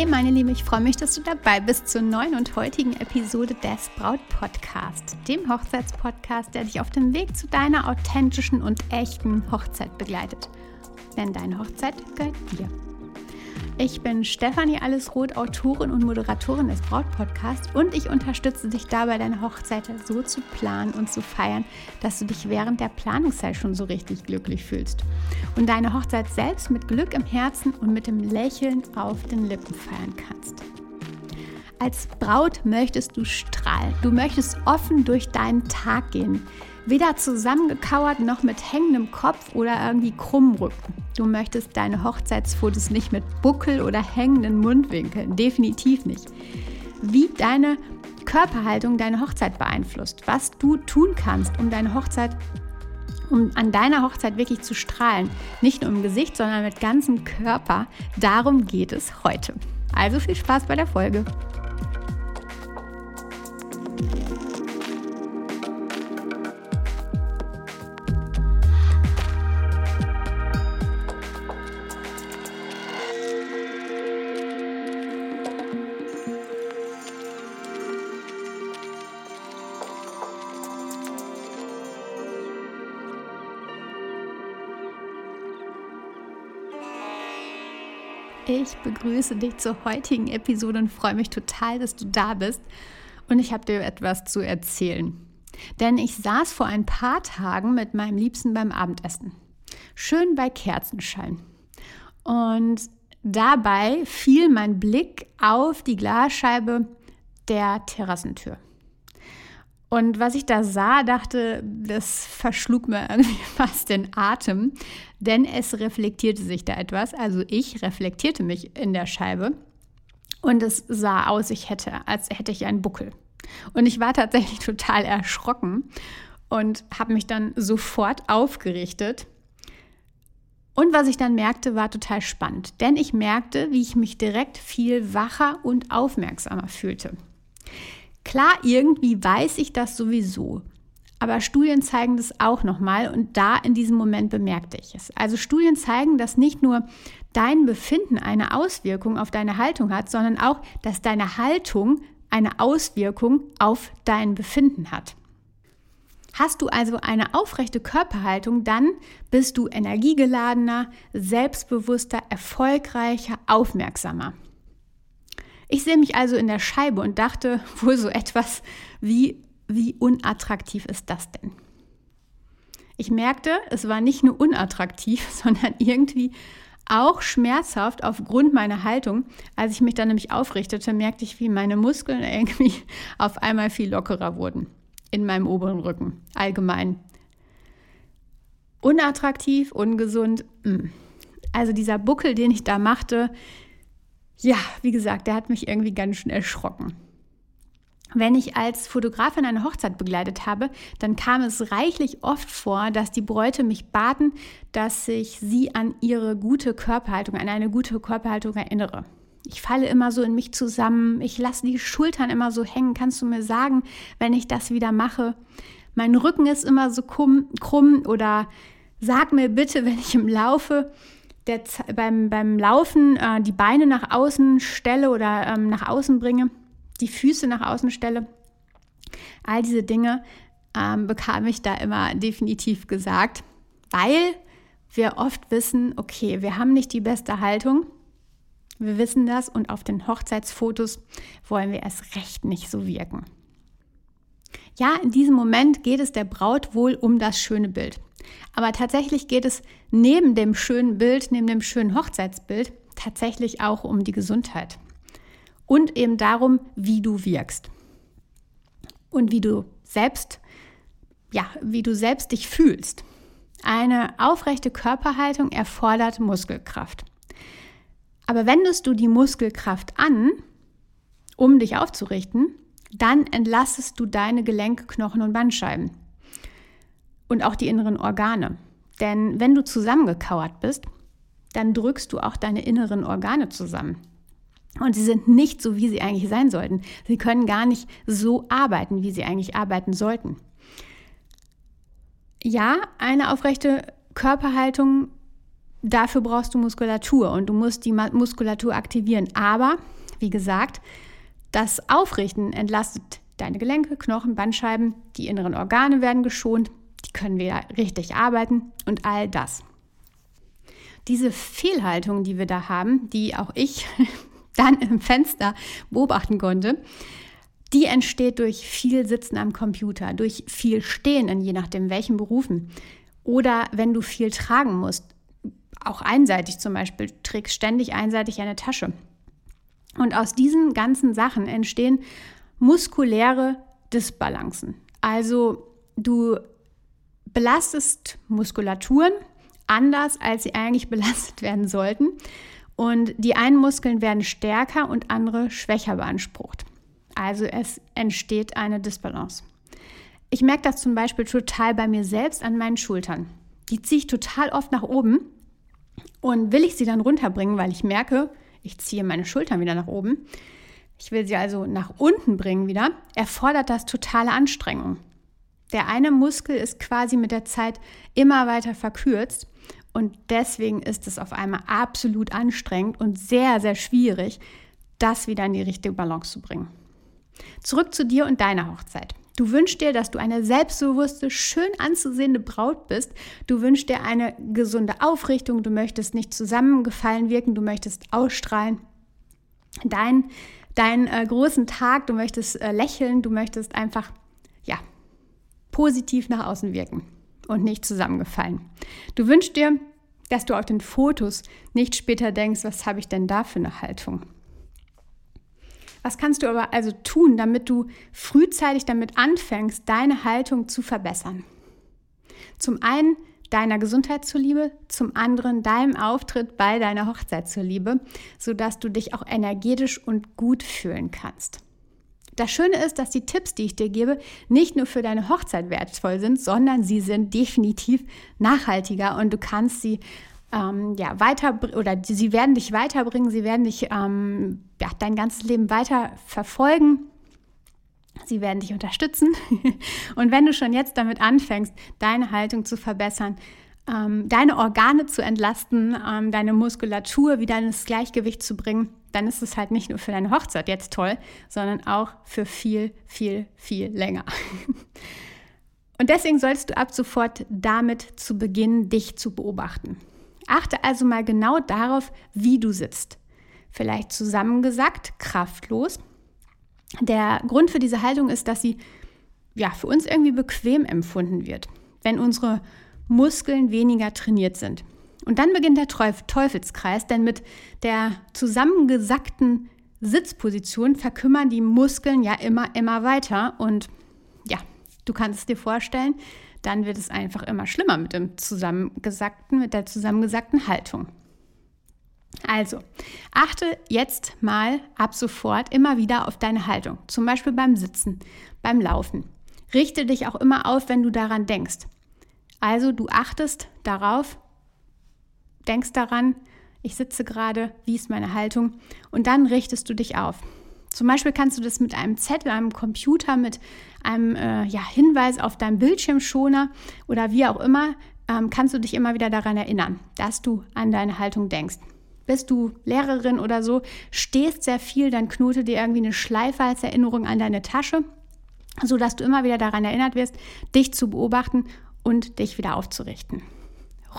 Hey meine Liebe, ich freue mich, dass du dabei bist zur neuen und heutigen Episode des Braut Podcast, dem Hochzeitspodcast, der dich auf dem Weg zu deiner authentischen und echten Hochzeit begleitet. Denn deine Hochzeit gehört dir. Ich bin Stefanie Allesroth, Autorin und Moderatorin des Braut-Podcasts und ich unterstütze dich dabei, deine Hochzeit so zu planen und zu feiern, dass du dich während der Planungszeit schon so richtig glücklich fühlst und deine Hochzeit selbst mit Glück im Herzen und mit dem Lächeln auf den Lippen feiern kannst. Als Braut möchtest du strahlen. Du möchtest offen durch deinen Tag gehen. Weder zusammengekauert noch mit hängendem Kopf oder irgendwie krumm Rücken. Du möchtest deine Hochzeitsfotos nicht mit Buckel oder hängenden Mundwinkeln. Definitiv nicht. Wie deine Körperhaltung deine Hochzeit beeinflusst. Was du tun kannst, um deine Hochzeit um an deiner Hochzeit wirklich zu strahlen. Nicht nur im Gesicht, sondern mit ganzem Körper. Darum geht es heute. Also viel Spaß bei der Folge. Ich begrüße dich zur heutigen Episode und freue mich total, dass du da bist. Und ich habe dir etwas zu erzählen. Denn ich saß vor ein paar Tagen mit meinem Liebsten beim Abendessen. Schön bei Kerzenschein. Und dabei fiel mein Blick auf die Glasscheibe der Terrassentür. Und was ich da sah, dachte, das verschlug mir irgendwie fast den Atem, denn es reflektierte sich da etwas. Also ich reflektierte mich in der Scheibe und es sah aus, ich hätte, als hätte ich einen Buckel. Und ich war tatsächlich total erschrocken und habe mich dann sofort aufgerichtet. Und was ich dann merkte, war total spannend, denn ich merkte, wie ich mich direkt viel wacher und aufmerksamer fühlte. Klar, irgendwie weiß ich das sowieso. Aber Studien zeigen das auch nochmal und da in diesem Moment bemerkte ich es. Also Studien zeigen, dass nicht nur dein Befinden eine Auswirkung auf deine Haltung hat, sondern auch, dass deine Haltung eine Auswirkung auf dein Befinden hat. Hast du also eine aufrechte Körperhaltung, dann bist du energiegeladener, selbstbewusster, erfolgreicher, aufmerksamer. Ich sehe mich also in der Scheibe und dachte wohl so etwas wie, wie unattraktiv ist das denn? Ich merkte, es war nicht nur unattraktiv, sondern irgendwie auch schmerzhaft aufgrund meiner Haltung. Als ich mich dann nämlich aufrichtete, merkte ich, wie meine Muskeln irgendwie auf einmal viel lockerer wurden in meinem oberen Rücken, allgemein. Unattraktiv, ungesund. Mm. Also dieser Buckel, den ich da machte, ja, wie gesagt, der hat mich irgendwie ganz schön erschrocken. Wenn ich als Fotografin eine Hochzeit begleitet habe, dann kam es reichlich oft vor, dass die Bräute mich baten, dass ich sie an ihre gute Körperhaltung, an eine gute Körperhaltung erinnere. Ich falle immer so in mich zusammen, ich lasse die Schultern immer so hängen. Kannst du mir sagen, wenn ich das wieder mache? Mein Rücken ist immer so krumm, krumm oder sag mir bitte, wenn ich im Laufe der, beim, beim Laufen äh, die Beine nach außen stelle oder ähm, nach außen bringe, die Füße nach außen stelle. All diese Dinge ähm, bekam ich da immer definitiv gesagt, weil wir oft wissen, okay, wir haben nicht die beste Haltung. Wir wissen das und auf den Hochzeitsfotos wollen wir erst recht nicht so wirken. Ja, in diesem Moment geht es der Braut wohl um das schöne Bild. Aber tatsächlich geht es neben dem schönen Bild, neben dem schönen Hochzeitsbild, tatsächlich auch um die Gesundheit. Und eben darum, wie du wirkst. Und wie du selbst, ja, wie du selbst dich fühlst. Eine aufrechte Körperhaltung erfordert Muskelkraft. Aber wendest du die Muskelkraft an, um dich aufzurichten, dann entlastest du deine Gelenke, Knochen und Bandscheiben und auch die inneren Organe. Denn wenn du zusammengekauert bist, dann drückst du auch deine inneren Organe zusammen. Und sie sind nicht so, wie sie eigentlich sein sollten. Sie können gar nicht so arbeiten, wie sie eigentlich arbeiten sollten. Ja, eine aufrechte Körperhaltung dafür brauchst du Muskulatur und du musst die Muskulatur aktivieren. Aber, wie gesagt, das Aufrichten entlastet deine Gelenke, Knochen, Bandscheiben, die inneren Organe werden geschont, die können wieder richtig arbeiten und all das. Diese Fehlhaltung, die wir da haben, die auch ich dann im Fenster beobachten konnte, die entsteht durch viel Sitzen am Computer, durch viel Stehen in je nachdem welchen Berufen. Oder wenn du viel tragen musst, auch einseitig zum Beispiel, trägst ständig einseitig eine Tasche. Und aus diesen ganzen Sachen entstehen muskuläre Disbalancen. Also du belastest Muskulaturen anders, als sie eigentlich belastet werden sollten. Und die einen Muskeln werden stärker und andere schwächer beansprucht. Also es entsteht eine Disbalance. Ich merke das zum Beispiel total bei mir selbst an meinen Schultern. Die ziehe ich total oft nach oben und will ich sie dann runterbringen, weil ich merke, ich ziehe meine Schultern wieder nach oben. Ich will sie also nach unten bringen wieder, erfordert das totale Anstrengung. Der eine Muskel ist quasi mit der Zeit immer weiter verkürzt und deswegen ist es auf einmal absolut anstrengend und sehr, sehr schwierig, das wieder in die richtige Balance zu bringen. Zurück zu dir und deiner Hochzeit. Du wünschst dir, dass du eine selbstbewusste, schön anzusehende Braut bist. Du wünschst dir eine gesunde Aufrichtung. Du möchtest nicht zusammengefallen wirken. Du möchtest ausstrahlen. Dein, deinen äh, großen Tag. Du möchtest äh, lächeln. Du möchtest einfach, ja, positiv nach außen wirken und nicht zusammengefallen. Du wünschst dir, dass du auf den Fotos nicht später denkst, was habe ich denn da für eine Haltung? Was kannst du aber also tun, damit du frühzeitig damit anfängst, deine Haltung zu verbessern? Zum einen deiner Gesundheit zuliebe, zum anderen deinem Auftritt bei deiner Hochzeit zuliebe, sodass du dich auch energetisch und gut fühlen kannst. Das Schöne ist, dass die Tipps, die ich dir gebe, nicht nur für deine Hochzeit wertvoll sind, sondern sie sind definitiv nachhaltiger und du kannst sie ähm, ja, weiter oder sie werden dich weiterbringen, sie werden dich ähm, ja, dein ganzes Leben weiter verfolgen. Sie werden dich unterstützen. Und wenn du schon jetzt damit anfängst, deine Haltung zu verbessern, ähm, deine Organe zu entlasten, ähm, deine Muskulatur wieder ins Gleichgewicht zu bringen, dann ist es halt nicht nur für deine Hochzeit jetzt toll, sondern auch für viel, viel, viel länger. Und deswegen solltest du ab sofort damit zu beginnen, dich zu beobachten. Achte also mal genau darauf, wie du sitzt. Vielleicht zusammengesackt, kraftlos. Der Grund für diese Haltung ist, dass sie ja, für uns irgendwie bequem empfunden wird, wenn unsere Muskeln weniger trainiert sind. Und dann beginnt der Teufelskreis, denn mit der zusammengesackten Sitzposition verkümmern die Muskeln ja immer, immer weiter. Und ja, du kannst es dir vorstellen, dann wird es einfach immer schlimmer mit dem zusammengesackten, mit der zusammengesackten Haltung. Also, achte jetzt mal ab sofort immer wieder auf deine Haltung, zum Beispiel beim Sitzen, beim Laufen. Richte dich auch immer auf, wenn du daran denkst. Also, du achtest darauf, denkst daran, ich sitze gerade, wie ist meine Haltung und dann richtest du dich auf. Zum Beispiel kannst du das mit einem Zettel, einem Computer, mit einem äh, ja, Hinweis auf deinem Bildschirmschoner oder wie auch immer, ähm, kannst du dich immer wieder daran erinnern, dass du an deine Haltung denkst. Bist du Lehrerin oder so, stehst sehr viel, dann knote dir irgendwie eine Schleife als Erinnerung an deine Tasche, sodass du immer wieder daran erinnert wirst, dich zu beobachten und dich wieder aufzurichten.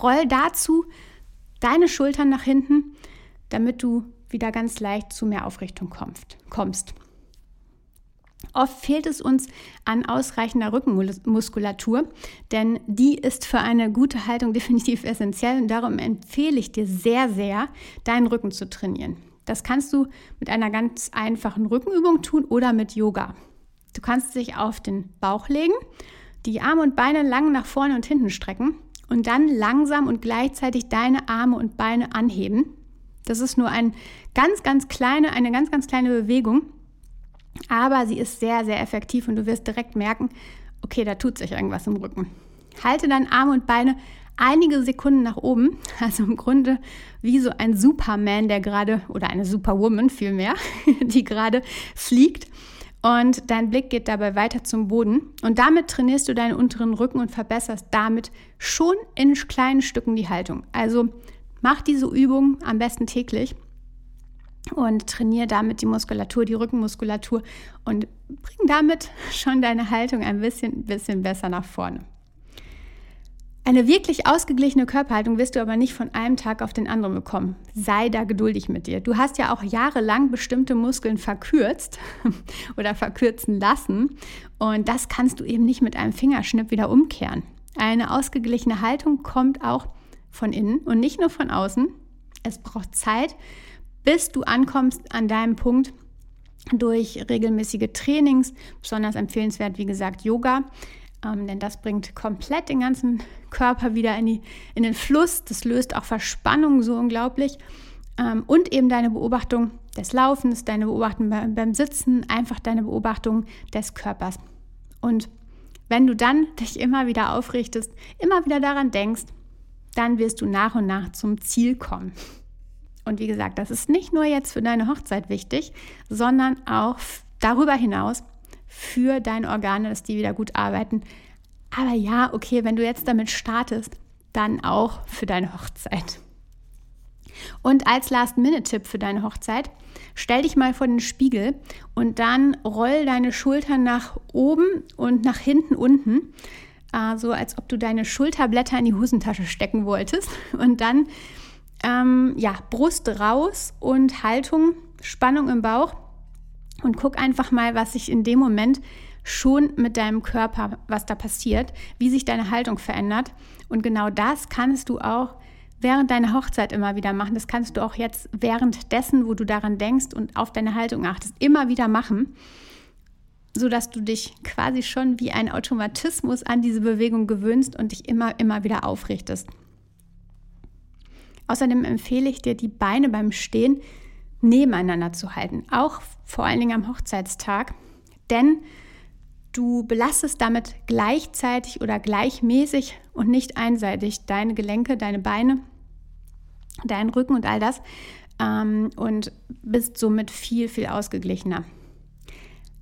Roll dazu deine Schultern nach hinten, damit du wieder ganz leicht zu mehr Aufrichtung kommst. Oft fehlt es uns an ausreichender Rückenmuskulatur, denn die ist für eine gute Haltung definitiv essentiell und darum empfehle ich dir sehr, sehr, deinen Rücken zu trainieren. Das kannst du mit einer ganz einfachen Rückenübung tun oder mit Yoga. Du kannst dich auf den Bauch legen, die Arme und Beine lang nach vorne und hinten strecken und dann langsam und gleichzeitig deine Arme und Beine anheben. Das ist nur ein ganz, ganz kleine, eine ganz, ganz kleine Bewegung, aber sie ist sehr, sehr effektiv und du wirst direkt merken, okay, da tut sich irgendwas im Rücken. Halte dann Arme und Beine einige Sekunden nach oben, also im Grunde wie so ein Superman, der gerade, oder eine Superwoman vielmehr, die gerade fliegt. Und dein Blick geht dabei weiter zum Boden. Und damit trainierst du deinen unteren Rücken und verbesserst damit schon in kleinen Stücken die Haltung. Also Mach diese Übung am besten täglich und trainiere damit die Muskulatur, die Rückenmuskulatur und bring damit schon deine Haltung ein bisschen, bisschen besser nach vorne. Eine wirklich ausgeglichene Körperhaltung wirst du aber nicht von einem Tag auf den anderen bekommen. Sei da geduldig mit dir. Du hast ja auch jahrelang bestimmte Muskeln verkürzt oder verkürzen lassen und das kannst du eben nicht mit einem Fingerschnipp wieder umkehren. Eine ausgeglichene Haltung kommt auch von innen und nicht nur von außen. Es braucht Zeit, bis du ankommst an deinem Punkt durch regelmäßige Trainings, besonders empfehlenswert, wie gesagt, Yoga ähm, denn das bringt komplett den ganzen Körper wieder in, die, in den Fluss. Das löst auch Verspannung so unglaublich. Ähm, und eben deine Beobachtung des Laufens, deine Beobachtung beim, beim Sitzen, einfach deine Beobachtung des Körpers. Und wenn du dann dich immer wieder aufrichtest, immer wieder daran denkst, dann wirst du nach und nach zum Ziel kommen. Und wie gesagt, das ist nicht nur jetzt für deine Hochzeit wichtig, sondern auch darüber hinaus für deine Organe, dass die wieder gut arbeiten. Aber ja, okay, wenn du jetzt damit startest, dann auch für deine Hochzeit. Und als Last-Minute-Tipp für deine Hochzeit, stell dich mal vor den Spiegel und dann roll deine Schultern nach oben und nach hinten unten, äh, so als ob du deine Schulterblätter in die Hosentasche stecken wolltest. Und dann, ähm, ja, Brust raus und Haltung, Spannung im Bauch und guck einfach mal, was sich in dem Moment schon mit deinem Körper, was da passiert, wie sich deine Haltung verändert. Und genau das kannst du auch während deiner Hochzeit immer wieder machen. Das kannst du auch jetzt währenddessen, wo du daran denkst und auf deine Haltung achtest, immer wieder machen, sodass du dich quasi schon wie ein Automatismus an diese Bewegung gewöhnst und dich immer, immer wieder aufrichtest. Außerdem empfehle ich dir, die Beine beim Stehen nebeneinander zu halten, auch vor allen Dingen am Hochzeitstag, denn du belastest damit gleichzeitig oder gleichmäßig und nicht einseitig deine Gelenke, deine Beine, deinen Rücken und all das ähm, und bist somit viel, viel ausgeglichener.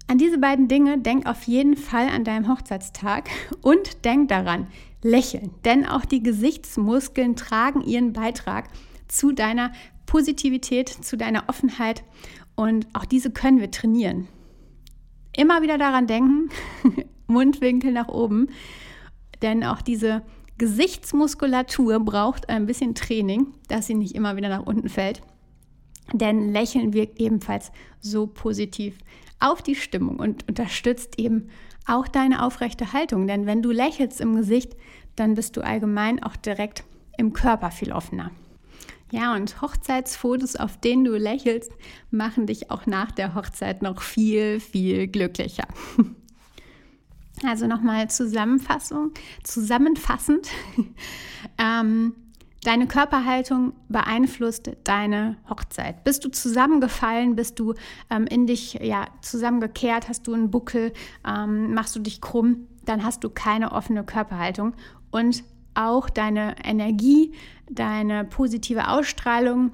An diese beiden Dinge denk auf jeden Fall an deinem Hochzeitstag und denk daran, lächeln, denn auch die Gesichtsmuskeln tragen ihren Beitrag zu deiner Positivität, zu deiner Offenheit und auch diese können wir trainieren. Immer wieder daran denken, Mundwinkel nach oben, denn auch diese Gesichtsmuskulatur braucht ein bisschen Training, dass sie nicht immer wieder nach unten fällt. Denn Lächeln wirkt ebenfalls so positiv auf die Stimmung und unterstützt eben auch deine aufrechte Haltung. Denn wenn du lächelst im Gesicht, dann bist du allgemein auch direkt im Körper viel offener. Ja, und Hochzeitsfotos, auf denen du lächelst, machen dich auch nach der Hochzeit noch viel, viel glücklicher. Also nochmal Zusammenfassung, zusammenfassend. ähm, deine Körperhaltung beeinflusst deine Hochzeit. Bist du zusammengefallen, bist du ähm, in dich ja, zusammengekehrt, hast du einen Buckel, ähm, machst du dich krumm, dann hast du keine offene Körperhaltung und auch deine Energie, deine positive Ausstrahlung,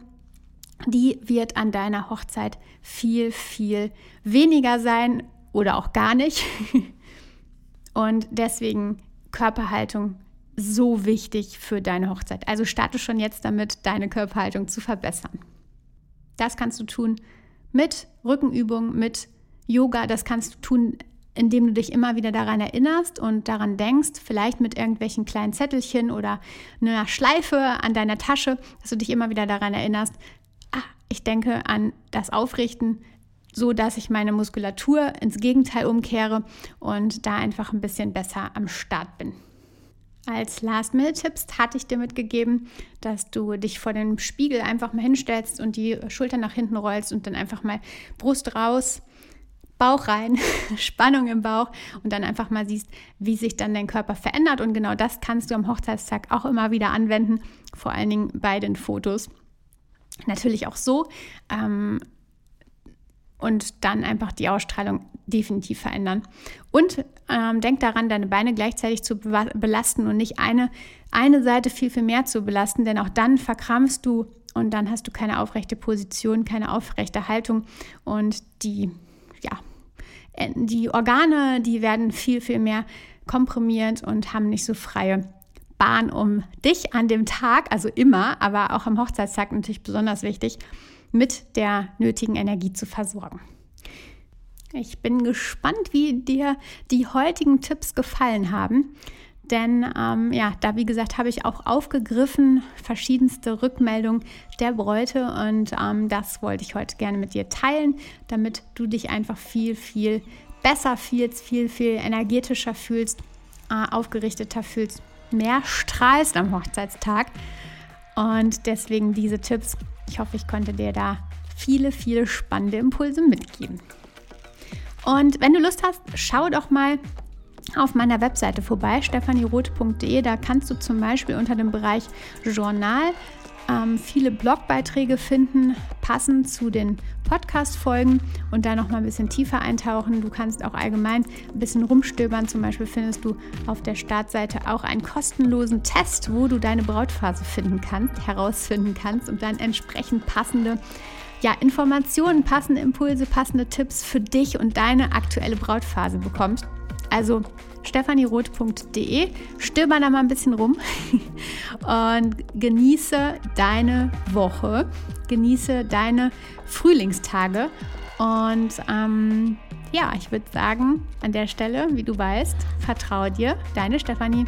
die wird an deiner Hochzeit viel, viel weniger sein oder auch gar nicht. Und deswegen Körperhaltung so wichtig für deine Hochzeit. Also starte schon jetzt damit, deine Körperhaltung zu verbessern. Das kannst du tun mit Rückenübungen, mit Yoga. Das kannst du tun indem du dich immer wieder daran erinnerst und daran denkst, vielleicht mit irgendwelchen kleinen Zettelchen oder einer Schleife an deiner Tasche, dass du dich immer wieder daran erinnerst, ah, ich denke an das Aufrichten, so dass ich meine Muskulatur ins Gegenteil umkehre und da einfach ein bisschen besser am Start bin. Als Last-Minute-Tipps hatte ich dir mitgegeben, dass du dich vor dem Spiegel einfach mal hinstellst und die Schultern nach hinten rollst und dann einfach mal Brust raus, Bauch rein, Spannung im Bauch und dann einfach mal siehst, wie sich dann dein Körper verändert. Und genau das kannst du am Hochzeitstag auch immer wieder anwenden, vor allen Dingen bei den Fotos. Natürlich auch so. Ähm, und dann einfach die Ausstrahlung definitiv verändern. Und ähm, denk daran, deine Beine gleichzeitig zu belasten und nicht eine, eine Seite viel, viel mehr zu belasten, denn auch dann verkrampfst du und dann hast du keine aufrechte Position, keine aufrechte Haltung und die die Organe, die werden viel, viel mehr komprimiert und haben nicht so freie Bahn, um dich an dem Tag, also immer, aber auch am Hochzeitstag natürlich besonders wichtig, mit der nötigen Energie zu versorgen. Ich bin gespannt, wie dir die heutigen Tipps gefallen haben. Denn ähm, ja, da wie gesagt habe ich auch aufgegriffen verschiedenste Rückmeldungen der Bräute und ähm, das wollte ich heute gerne mit dir teilen, damit du dich einfach viel, viel besser fühlst, viel, viel energetischer fühlst, äh, aufgerichteter fühlst, mehr strahlst am Hochzeitstag. Und deswegen diese Tipps. Ich hoffe, ich konnte dir da viele, viele spannende Impulse mitgeben. Und wenn du Lust hast, schau doch mal auf meiner Webseite vorbei, stephanieroth.de. Da kannst du zum Beispiel unter dem Bereich Journal ähm, viele Blogbeiträge finden, passend zu den Podcast-Folgen und da noch mal ein bisschen tiefer eintauchen. Du kannst auch allgemein ein bisschen rumstöbern. Zum Beispiel findest du auf der Startseite auch einen kostenlosen Test, wo du deine Brautphase finden kannst, herausfinden kannst und dann entsprechend passende ja, Informationen, passende Impulse, passende Tipps für dich und deine aktuelle Brautphase bekommst. Also stephanieroth.de, stöber da mal ein bisschen rum. Und genieße deine Woche, genieße deine Frühlingstage. Und ähm, ja, ich würde sagen, an der Stelle, wie du weißt, vertraue dir, deine Stefanie.